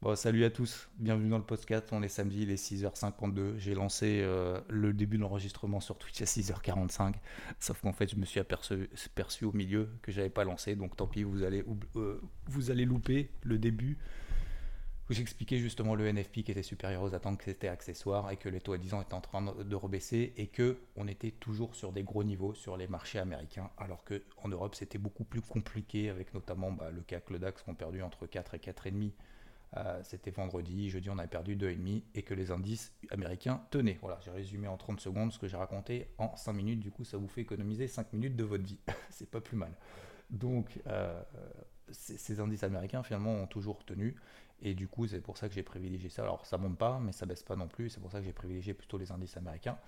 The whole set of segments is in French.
Bon, salut à tous, bienvenue dans le podcast, on est samedi, il est 6h52, j'ai lancé euh, le début de l'enregistrement sur Twitch à 6h45, sauf qu'en fait je me suis aperçu, au milieu que j'avais pas lancé, donc tant pis, vous allez, euh, vous allez louper le début. Où j'expliquais justement le NFP qui était supérieur aux attentes, que c'était accessoire et que les taux à 10 ans étaient en train de rebaisser et que on était toujours sur des gros niveaux sur les marchés américains, alors qu'en Europe c'était beaucoup plus compliqué avec notamment bah, le CAC, le DAX qui ont perdu entre 4 et 4,5 euh, c'était vendredi, jeudi on avait perdu 2,5 et que les indices américains tenaient. Voilà, j'ai résumé en 30 secondes ce que j'ai raconté en 5 minutes, du coup ça vous fait économiser 5 minutes de votre vie. c'est pas plus mal. Donc euh, ces indices américains finalement ont toujours tenu et du coup c'est pour ça que j'ai privilégié ça. Alors ça monte pas mais ça baisse pas non plus, c'est pour ça que j'ai privilégié plutôt les indices américains.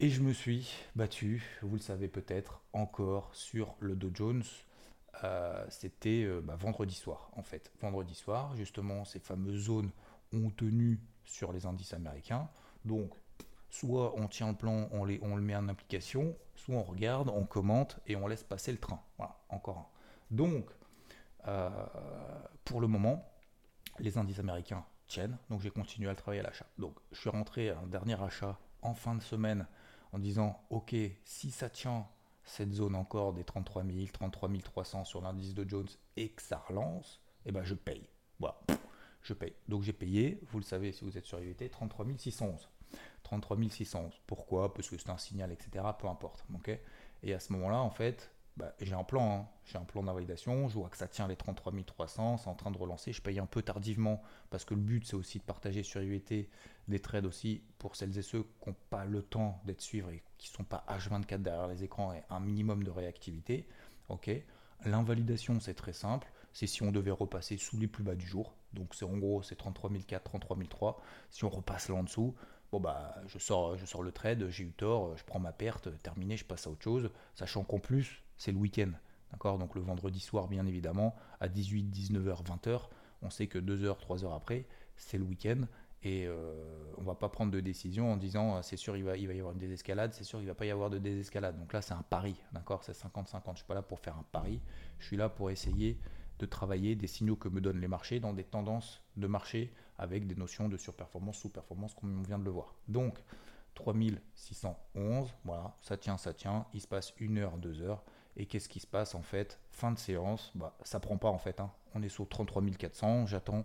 Et je me suis battu, vous le savez peut-être, encore sur le Dow Jones. Euh, c'était euh, bah, vendredi soir, en fait. Vendredi soir, justement, ces fameuses zones ont tenu sur les indices américains. Donc, soit on tient le plan, on, les, on le met en application, soit on regarde, on commente et on laisse passer le train. Voilà, encore un. Donc, euh, pour le moment, les indices américains tiennent, donc j'ai continué à travailler à l'achat. Donc, je suis rentré à un dernier achat en fin de semaine en disant, ok, si ça tient, cette zone encore des 33 000, 33 300 sur l'indice de Jones et que ça relance, eh ben je paye. Voilà, je paye. Donc j'ai payé, vous le savez si vous êtes sur IVT, 33 611. 33 611. Pourquoi? Parce que c'est un signal, etc. Peu importe. ok? Et à ce moment-là, en fait, bah, j'ai un plan, hein. j'ai un plan d'invalidation, je vois que ça tient les 33 300, c'est en train de relancer, je paye un peu tardivement parce que le but c'est aussi de partager sur UET des trades aussi pour celles et ceux qui n'ont pas le temps d'être suivis et qui ne sont pas H24 derrière les écrans et un minimum de réactivité. Ok, L'invalidation c'est très simple, c'est si on devait repasser sous les plus bas du jour, donc c'est en gros c'est 33 400, 33 300, si on repasse là en dessous, bon bah je sors, je sors le trade, j'ai eu tort, je prends ma perte, terminé, je passe à autre chose, sachant qu'en plus c'est le week-end. D'accord? Donc le vendredi soir, bien évidemment, à 18, 19h, 20h, on sait que 2 h 3 h après, c'est le week-end. Et euh, on va pas prendre de décision en disant euh, c'est sûr il va, il va y avoir une désescalade, c'est sûr il va pas y avoir de désescalade. Donc là c'est un pari, d'accord? C'est 50-50. Je suis pas là pour faire un pari, je suis là pour essayer de travailler des signaux que me donnent les marchés dans des tendances de marché avec des notions de surperformance, sous-performance comme on vient de le voir. Donc 3611, voilà, ça tient, ça tient, il se passe une heure, deux heures, et qu'est-ce qui se passe en fait? Fin de séance, bah, ça prend pas en fait. Hein. On est sur 33 400, j'attends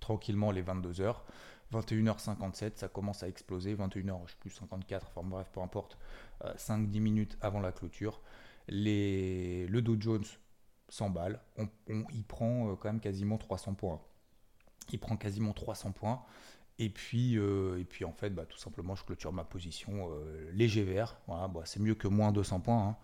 tranquillement les 22 heures. 21h57, ça commence à exploser. 21h, je sais plus 54, enfin bref, peu importe. 5-10 euh, minutes avant la clôture. Le Dow Jones s'emballe. On, il prend euh, quand même quasiment 300 points. Il prend quasiment 300 points. Et puis, euh, et puis en fait, bah, tout simplement, je clôture ma position léger vert. Bah, c'est mieux que moins 200 points. Hein.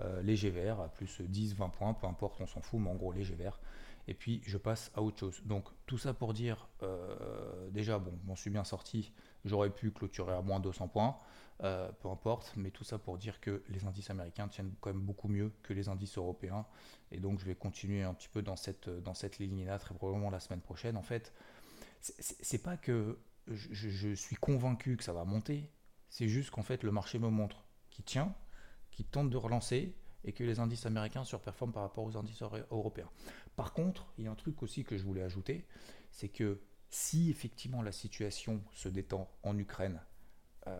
Euh, léger vert, à plus 10, 20 points, peu importe, on s'en fout, mais en gros léger vert. Et puis je passe à autre chose. Donc tout ça pour dire, euh, déjà, bon, m'en suis bien sorti, j'aurais pu clôturer à moins 200 points, euh, peu importe, mais tout ça pour dire que les indices américains tiennent quand même beaucoup mieux que les indices européens. Et donc je vais continuer un petit peu dans cette, dans cette ligne-là, très probablement la semaine prochaine. En fait, c'est pas que je, je suis convaincu que ça va monter, c'est juste qu'en fait le marché me montre qu'il tient, qui tente de relancer et que les indices américains surperforment par rapport aux indices européens. Par contre, il y a un truc aussi que je voulais ajouter, c'est que si effectivement la situation se détend en Ukraine, euh,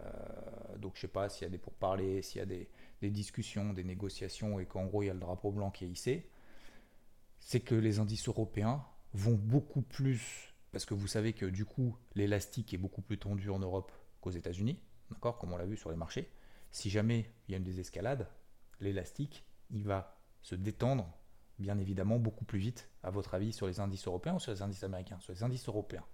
donc je sais pas s'il y a des pourparlers, s'il y a des, discussions, des négociations et qu'en gros il y a le drapeau blanc qui est hissé, c'est que les indices européens vont beaucoup plus, parce que vous savez que du coup l'élastique est beaucoup plus tendu en Europe qu'aux États-Unis, d'accord, comme on l'a vu sur les marchés si jamais il y a une désescalade, l'élastique, il va se détendre, bien évidemment, beaucoup plus vite, à votre avis, sur les indices européens ou sur les indices américains? Sur les indices européens.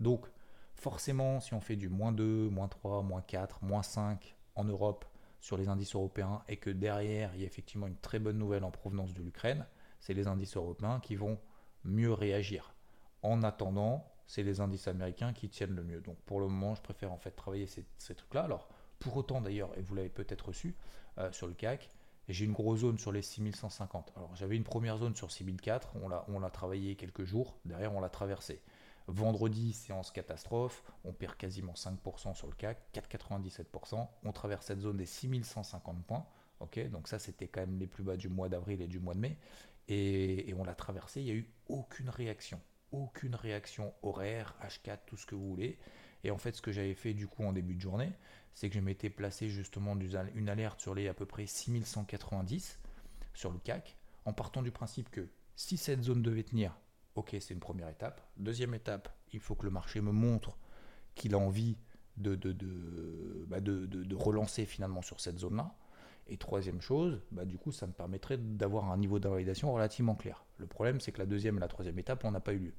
Donc, forcément, si on fait du moins 2, moins 3, moins 4, moins 5 en Europe sur les indices européens et que derrière, il y a effectivement une très bonne nouvelle en provenance de l'Ukraine, c'est les indices européens qui vont mieux réagir. En attendant, c'est les indices américains qui tiennent le mieux. Donc pour le moment, je préfère en fait travailler ces, trucs-là. Alors pour autant d'ailleurs, et vous l'avez peut-être reçu euh, sur le CAC, j'ai une grosse zone sur les 6150. Alors j'avais une première zone sur 6004, on l'a, on l'a travaillé quelques jours, derrière on l'a traversé. Vendredi, séance catastrophe, on perd quasiment 5% sur le CAC, 4,97%. On traverse cette zone des 6150 points. ok donc ça, c'était quand même les plus bas du mois d'avril et du mois de mai. Et, on l'a traversé, il n'y a eu aucune réaction. Aucune réaction horaire, H4, tout ce que vous voulez. Et en fait, ce que j'avais fait du coup en début de journée, c'est que je m'étais placé justement une alerte sur les à peu près 6190 sur le CAC, en partant du principe que si cette zone devait tenir, ok, c'est une première étape. Deuxième étape, il faut que le marché me montre qu'il a envie de, de, de, bah, de, relancer finalement sur cette zone-là. Et troisième chose, bah, du coup, ça me permettrait d'avoir un niveau d'invalidation relativement clair. Le problème, c'est que la deuxième et la troisième étape, on n'a pas eu lieu.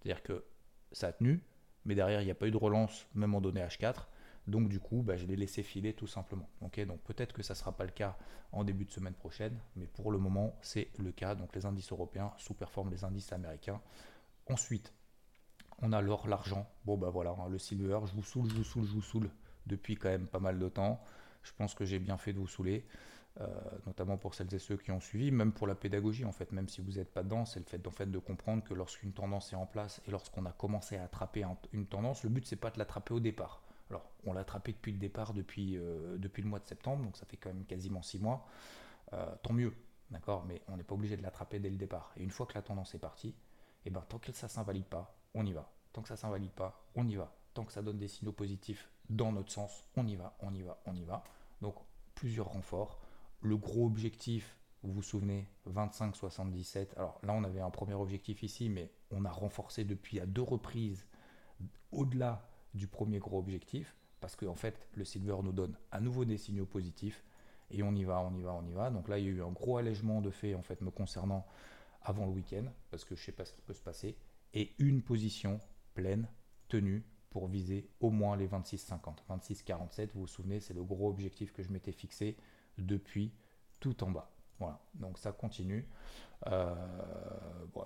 C'est-à-dire que ça a tenu, mais derrière, il n'y a pas eu de relance, même en données H4. Donc du coup, bah, je l'ai laissé filer tout simplement. donc peut-être que ça ne sera pas le cas en début de semaine prochaine, mais pour le moment, c'est le cas. Donc les indices européens sous-performent les indices américains. Ensuite, on a l'or, l'argent. Bon bah voilà, hein, le silver, je vous saoule, je vous saoule, je vous saoule depuis quand même pas mal de temps. Je pense que j'ai bien fait de vous saouler. Euh, notamment pour celles et ceux qui ont suivi, même pour la pédagogie en fait, même si vous n'êtes pas dedans, c'est le fait, de comprendre que lorsqu'une tendance est en place et lorsqu'on a commencé à attraper une tendance, le but c'est pas de l'attraper au départ. Alors, on l'a attrapé depuis le départ, depuis, euh, depuis le mois de septembre, donc ça fait quand même quasiment six mois. Euh, tant mieux, d'accord? Mais on n'est pas obligé de l'attraper dès le départ. Et une fois que la tendance est partie, et eh ben, tant que ça s'invalide pas, on y va. Tant que ça s'invalide pas, on y va. Tant que ça donne des signaux positifs dans notre sens, on y va, on y va, on y va. Donc, plusieurs renforts. Le gros objectif, vous vous souvenez, 25-77. Alors là, on avait un premier objectif ici, mais on a renforcé depuis à deux reprises au-delà du premier gros objectif, parce qu'en en fait, le silver nous donne à nouveau des signaux positifs, et on y va, on y va, on y va. Donc là, il y a eu un gros allègement de fait, en fait, me concernant avant le week-end, parce que je ne sais pas ce qui peut se passer, et une position pleine, tenue, pour viser au moins les 26,50. 26,47, vous vous souvenez, c'est le gros objectif que je m'étais fixé depuis tout en bas. Voilà, donc ça continue. Euh,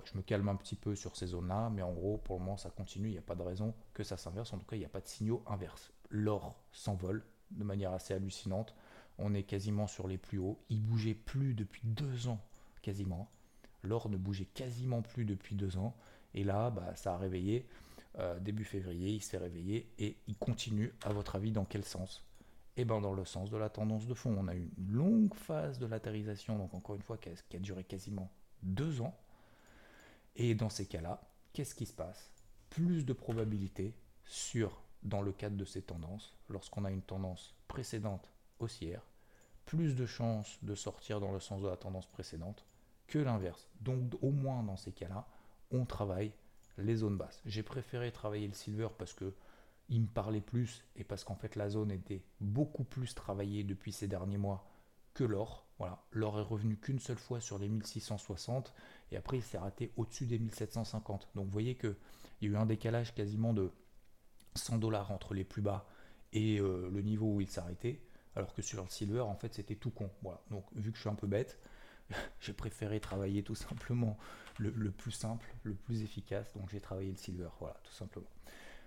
je me calme un petit peu sur ces zones-là, mais en gros, pour le moment, ça continue. Il n'y a pas de raison que ça s'inverse. En tout cas, il n'y a pas de signaux inverses. L'or s'envole de manière assez hallucinante. On est quasiment sur les plus hauts. Il bougeait plus depuis deux ans, quasiment. L'or ne bougeait quasiment plus depuis deux ans. Et là, bah, ça a réveillé. Euh, début février, il s'est réveillé et il continue, à votre avis, dans quel sens? Eh ben dans le sens de la tendance de fond. On a eu une longue phase de latérisation, donc encore une fois, qui a, duré quasiment deux ans. Et dans ces cas-là, qu'est-ce qui se passe? Plus de probabilité sur, dans le cadre de ces tendances, lorsqu'on a une tendance précédente haussière, plus de chances de sortir dans le sens de la tendance précédente que l'inverse. Donc au moins dans ces cas-là, on travaille les zones basses. J'ai préféré travailler le silver parce que il me parlait plus et parce qu'en fait la zone était beaucoup plus travaillée depuis ces derniers mois que l'or. Voilà, l'or est revenu qu'une seule fois sur les 1660 et après il s'est raté au-dessus des 1750. Donc vous voyez qu'il y a eu un décalage quasiment de 100 dollars entre les plus bas et euh, le niveau où il s'arrêtait, alors que sur le silver en fait c'était tout con. Voilà, donc vu que je suis un peu bête, j'ai préféré travailler tout simplement le, le, plus simple, le plus efficace, donc j'ai travaillé le silver, voilà, tout simplement.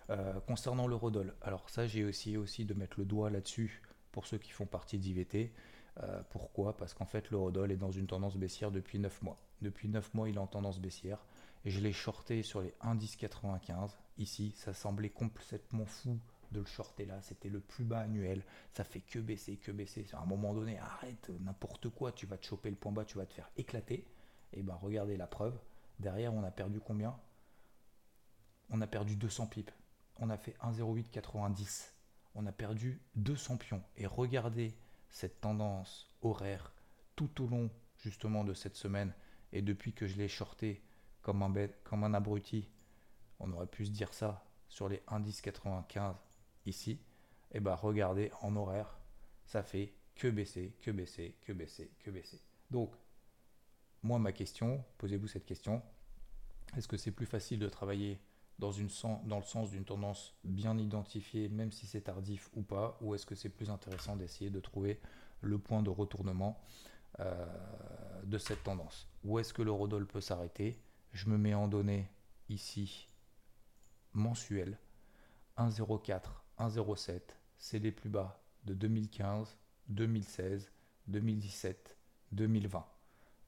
Euh, concernant l'eurodoll, alors ça j'ai essayé aussi de mettre le doigt là-dessus pour ceux qui font partie d'IVT. Euh, pourquoi? Parce qu'en fait l'eurodoll est dans une tendance baissière depuis 9 mois. Depuis 9 mois il est en tendance baissière et je l'ai shorté sur les 1,1095. Ici ça semblait complètement fou de le shorter là, c'était le plus bas annuel, ça fait que baisser, que baisser. À un moment donné, arrête n'importe quoi, tu vas te choper le point bas, tu vas te faire éclater. Et ben regardez la preuve, derrière on a perdu combien? On a perdu 200 pipes on a fait 1,0890. On a perdu 200 pions. Et regardez cette tendance horaire tout au long justement de cette semaine. Et depuis que je l'ai shorté comme un, bête, comme un abruti, on aurait pu se dire ça sur les 1,1095 ici. Et eh bien regardez en horaire, ça fait que baisser, que baisser, que baisser, que baisser. Donc, moi ma question, posez-vous cette question. Est-ce que c'est plus facile de travailler dans, une dans le sens d'une tendance bien identifiée, même si c'est tardif ou pas, ou est-ce que c'est plus intéressant d'essayer de trouver le point de retournement de cette tendance? Où est-ce que l'eurodoll peut s'arrêter? Je me mets en données ici mensuel 1,04, 1,07, c'est les plus bas de 2015, 2016, 2017, 2020,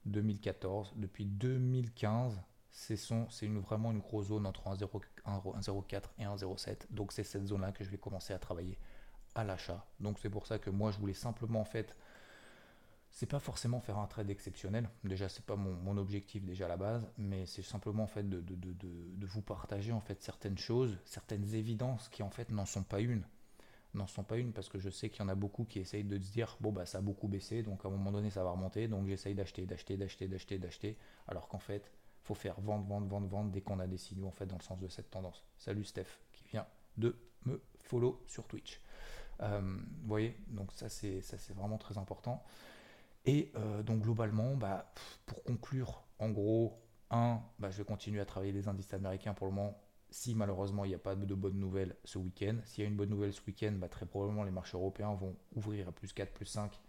2014. Depuis 2015, c'est vraiment une grosse zone entre 1,04 et 1,07. Donc c'est cette zone-là que je vais commencer à travailler à l'achat. Donc c'est pour ça que moi je voulais simplement en fait, c'est pas forcément faire un trade exceptionnel. Déjà c'est pas mon, objectif déjà à la base, mais c'est simplement en fait de, de, vous partager en fait certaines choses, certaines évidences qui en fait n'en sont pas une n'en sont pas une parce que je sais qu'il y en a beaucoup qui essayent de se dire bon bah ça a beaucoup baissé donc à un moment donné ça va remonter donc j'essaye d'acheter d'acheter d'acheter d'acheter d'acheter alors qu'en fait faut faire vendre vendre vendre vendre dès qu'on a des signaux en fait dans le sens de cette tendance. Salut Steph qui vient de me follow sur Twitch. Euh, vous voyez donc ça c'est ça c'est vraiment très important. Et euh, donc globalement bah, pour conclure en gros un bah, je vais continuer à travailler les indices américains pour le moment. Si malheureusement il n'y a pas de bonnes nouvelles ce week-end. S'il y a une bonne nouvelle ce week-end, bah, très probablement les marchés européens vont ouvrir à plus 4, plus 5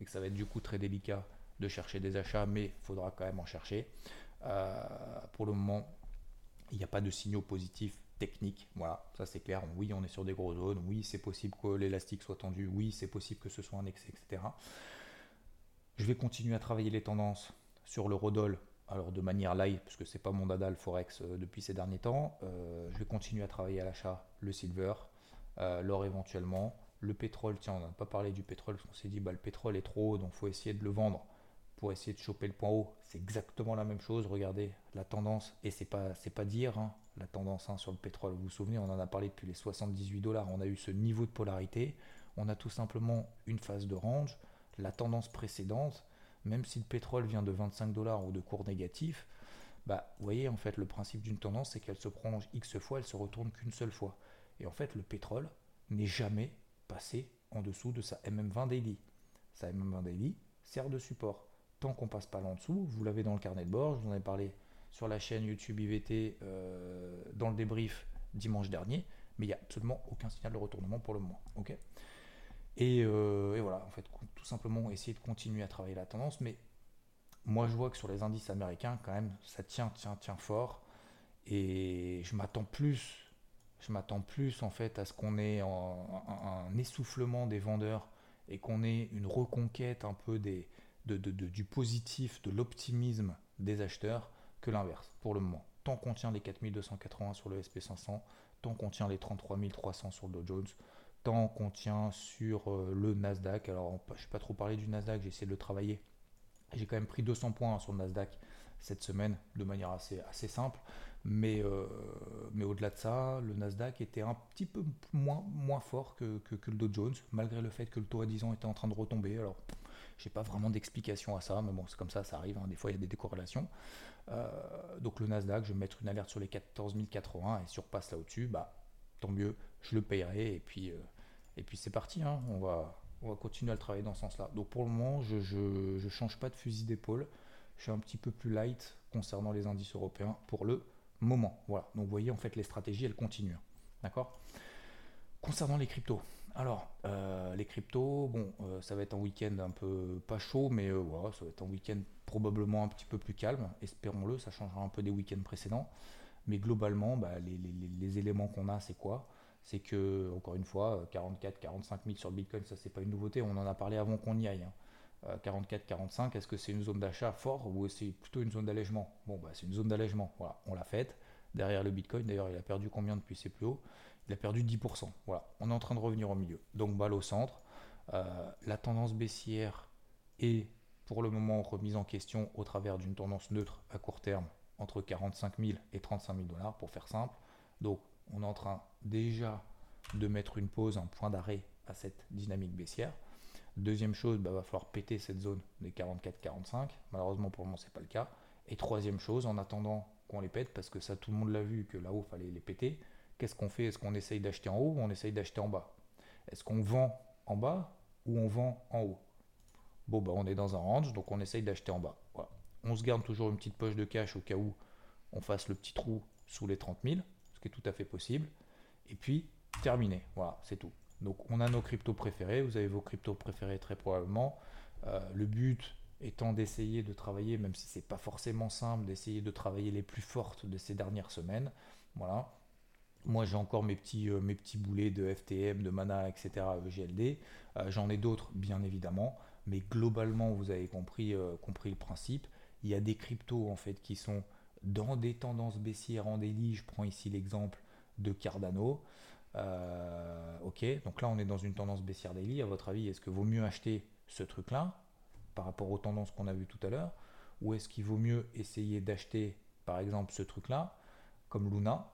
et que ça va être du coup très délicat de chercher des achats, mais il faudra quand même en chercher. Euh, pour le moment, il n'y a pas de signaux positifs techniques. Voilà, ça c'est clair. Oui, on est sur des grosses zones. Oui, c'est possible que l'élastique soit tendu. Oui, c'est possible que ce soit un excès, etc. Je vais continuer à travailler les tendances sur le Rodol alors de manière live, parce que c'est pas mon dada le forex euh, depuis ces derniers temps. Euh, je vais continuer à travailler à l'achat le silver, l'or éventuellement, le pétrole. Tiens, on n'a pas parlé du pétrole parce qu'on s'est dit bah le pétrole est trop haut, donc faut essayer de le vendre pour essayer de choper le point haut. C'est exactement la même chose. Regardez la tendance et c'est pas c'est pas dire hein, la tendance hein, sur le pétrole. Vous vous souvenez, on en a parlé depuis les 78 dollars. On a eu ce niveau de polarité. On a tout simplement une phase de range. La tendance précédente même si le pétrole vient de 25 dollars ou de cours négatifs, bah, vous voyez, en fait, le principe d'une tendance, c'est qu'elle se prolonge X fois, elle se retourne qu'une seule fois. Et en fait, le pétrole n'est jamais passé en dessous de sa MM20 daily. Sa MM20 daily sert de support. Tant qu'on passe pas là en dessous, vous l'avez dans le carnet de bord, je vous en ai parlé sur la chaîne YouTube IVT euh, dans le débrief dimanche dernier, mais il n'y a absolument aucun signal de retournement pour le moment. ok? Euh, et, voilà, en fait, tout simplement essayer de continuer à travailler la tendance. Mais moi, je vois que sur les indices américains, quand même, ça tient, tient, tient fort. Et je m'attends plus, je m'attends plus en fait à ce qu'on ait un, essoufflement des vendeurs et qu'on ait une reconquête un peu des, du positif, de l'optimisme des acheteurs que l'inverse pour le moment. Tant qu'on tient les 4280 sur le SP500, tant qu'on tient les 33300 sur le Dow Jones, tant qu'on tient sur euh, le Nasdaq. Alors, je n'ai pas trop parlé du Nasdaq, j'ai essayé de le travailler. J'ai quand même pris 200 points sur le Nasdaq cette semaine de manière assez, simple. Mais, euh, mais au-delà de ça, le Nasdaq était un petit peu moins, moins fort que, que, le Dow Jones, malgré le fait que le taux à 10 ans était en train de retomber. Alors, j'ai pas vraiment d'explication à ça, mais bon, c'est comme ça, ça arrive. Hein. Des fois, il y a des décorrélations. Euh, donc, le Nasdaq, je vais mettre une alerte sur les 14 080 et surpasse là au-dessus, bah, tant mieux, je le payerai. Et puis, et puis c'est parti, hein. on, va, on va continuer à le travailler dans ce sens-là. Donc pour le moment, je ne change pas de fusil d'épaule. Je suis un petit peu plus light concernant les indices européens pour le moment. Voilà. Donc vous voyez, en fait, les stratégies, elles continuent. D'accord? Concernant les cryptos. Alors, euh, les cryptos, bon, euh, ça va être un week-end un peu pas chaud, mais euh, ça va être un week-end probablement un petit peu plus calme. Espérons-le, ça changera un peu des week-ends précédents. Mais globalement, bah, les, éléments qu'on a, c'est quoi? C'est que, encore une fois, 44, 45 000 sur Bitcoin, ça c'est pas une nouveauté, on en a parlé avant qu'on y aille. 44, hein. 45, euh, est-ce que c'est une zone d'achat fort ou c'est plutôt une zone d'allègement? Bon, bah, c'est une zone d'allègement, voilà, on l'a faite. Derrière le Bitcoin, d'ailleurs, il a perdu combien depuis ses plus hauts? Il a perdu 10%. Voilà, on est en train de revenir au milieu. Donc, balle au centre. Euh, la tendance baissière est pour le moment remise en question au travers d'une tendance neutre à court terme entre 45 000 et 35 000 dollars, pour faire simple. Donc, on est en train déjà de mettre une pause, un point d'arrêt à cette dynamique baissière. Deuxième chose, il bah, va falloir péter cette zone des 44-45. Malheureusement pour le moment, ce n'est pas le cas. Et troisième chose, en attendant qu'on les pète, parce que ça tout le monde l'a vu que là-haut, fallait les péter, qu'est-ce qu'on fait? Est-ce qu'on essaye d'acheter en haut ou on essaye d'acheter en bas? Est-ce qu'on vend en bas ou on vend en haut? Bon, bah, on est dans un range, donc on essaye d'acheter en bas. On se garde toujours une petite poche de cash au cas où on fasse le petit trou sous les 30 000 qui est tout à fait possible. Et puis, terminé. Voilà, c'est tout. Donc, on a nos cryptos préférés. Vous avez vos cryptos préférés très probablement. Euh, le but étant d'essayer de travailler, même si c'est pas forcément simple, d'essayer de travailler les plus fortes de ces dernières semaines. Voilà. Moi, j'ai encore mes petits, euh, mes petits boulets de FTM, de Mana, etc., EGLD. Euh, j'en ai d'autres, bien évidemment. Mais globalement, vous avez compris, euh, compris le principe. Il y a des cryptos, en fait, qui sont dans des tendances baissières en délit. Je prends ici l'exemple de Cardano. ok, donc là, on est dans une tendance baissière daily. À votre avis, est-ce que vaut mieux acheter ce truc-là par rapport aux tendances qu'on a vues tout à l'heure? Ou est-ce qu'il vaut mieux essayer d'acheter, par exemple, ce truc-là, comme Luna,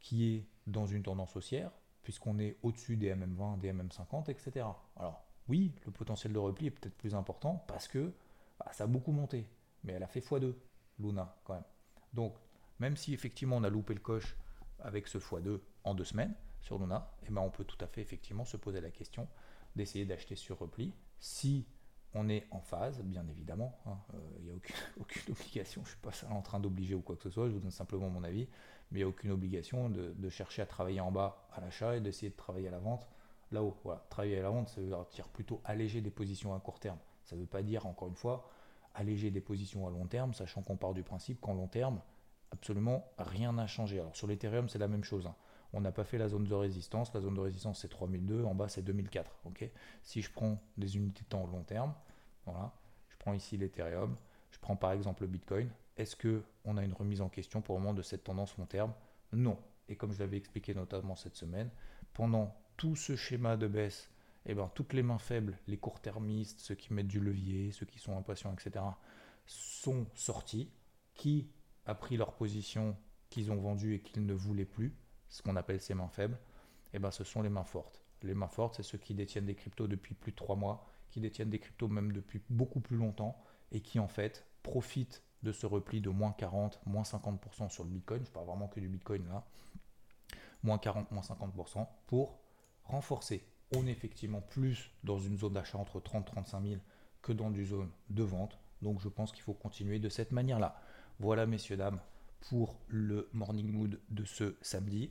qui est dans une tendance haussière, puisqu'on est au-dessus des MM20, des MM50, etc. Alors oui, le potentiel de repli est peut-être plus important parce que bah, ça a beaucoup monté, mais elle a fait x2, Luna, quand même. Donc, même si effectivement on a loupé le coche avec ce x2 en deux semaines sur Luna, eh ben, on peut tout à fait effectivement se poser la question d'essayer d'acheter sur repli si on est en phase, bien évidemment. Hein. Euh, il n'y a aucune, obligation, je ne suis pas en train d'obliger ou quoi que ce soit, je vous donne simplement mon avis mais il n'y a aucune obligation de, chercher à travailler en bas à l'achat et d'essayer de travailler à la vente là-haut. Voilà. Travailler à la vente, ça veut dire plutôt alléger des positions à court terme. Ça ne veut pas dire, encore une fois, alléger des positions à long terme, sachant qu'on part du principe qu'en long terme, absolument rien n'a changé. Alors sur l'Ethereum, c'est la même chose. Hein. On n'a pas fait la zone de résistance. La zone de résistance, c'est 3002, en bas, c'est 2004. ok? Si je prends des unités de temps long terme, voilà, je prends ici l'Ethereum, je prends par exemple le Bitcoin, est-ce qu'on a une remise en question pour le moment de cette tendance long terme? Non. Et comme je l'avais expliqué notamment cette semaine, pendant tout ce schéma de baisse, eh ben, toutes les mains faibles, les court-termistes, ceux qui mettent du levier, ceux qui sont impatients, etc., sont sortis. Qui a pris leur position qu'ils ont vendue et qu'ils ne voulaient plus, ce qu'on appelle ces mains faibles, eh ben, ce sont les mains fortes. Les mains fortes, c'est ceux qui détiennent des cryptos depuis plus de trois mois, qui détiennent des cryptos même depuis beaucoup plus longtemps et qui en fait profitent de ce repli de moins 40, moins 50% sur le Bitcoin, je parle vraiment que du Bitcoin là, moins 40, moins 50%, pour renforcer. On est effectivement plus dans une zone d'achat entre 30 et 35 000 que dans une zone de vente. Donc je pense qu'il faut continuer de cette manière-là. Voilà messieurs, dames, pour le morning mood de ce samedi.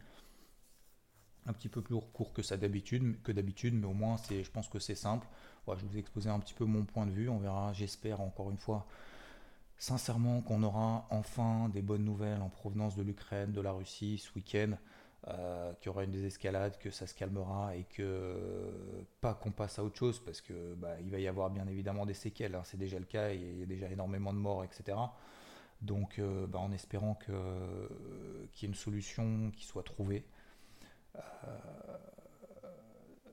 Un petit peu plus court que ça d'habitude, que d'habitude, mais au moins c'est, je pense que c'est simple. Voilà, je vous ai exposé un petit peu mon point de vue. On verra, j'espère encore une fois, sincèrement qu'on aura enfin des bonnes nouvelles en provenance de l'Ukraine, de la Russie ce week-end, euh, qu'il y aura une désescalade, que ça se calmera et que pas qu'on passe à autre chose parce que bah, il va y avoir bien évidemment des séquelles, hein, c'est déjà le cas, il y a déjà énormément de morts, etc. Donc euh, bah, en espérant qu'il y ait une solution qui soit trouvée. Euh,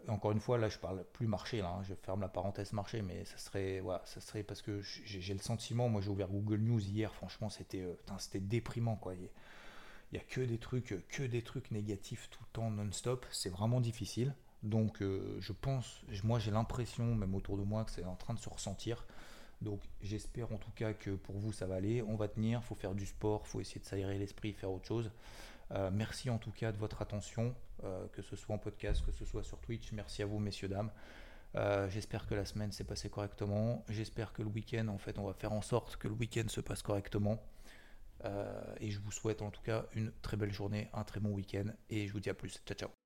encore une fois, là, je parle plus marché, là, hein, je ferme la parenthèse marché, mais ça serait, voilà, ça serait parce que j'ai le sentiment, moi, j'ai ouvert Google News hier, franchement, c'était, euh, c'était déprimant, quoi. Il y, a que des trucs, que des trucs négatifs tout le temps, non-stop. C'est vraiment difficile. Donc, euh, je pense, moi, j'ai l'impression, même autour de moi, que c'est en train de se ressentir. Donc, j'espère en tout cas que pour vous, ça va aller. On va tenir. Faut faire du sport, faut essayer de s'aérer l'esprit, faire autre chose. Euh, merci en tout cas de votre attention, euh, que ce soit en podcast, que ce soit sur Twitch. Merci à vous, messieurs, dames. Euh, j'espère que la semaine s'est passée correctement. J'espère que le week-end, en fait, on va faire en sorte que le week-end se passe correctement. et je vous souhaite en tout cas une très belle journée, un très bon week-end. Et je vous dis à plus. Ciao, ciao.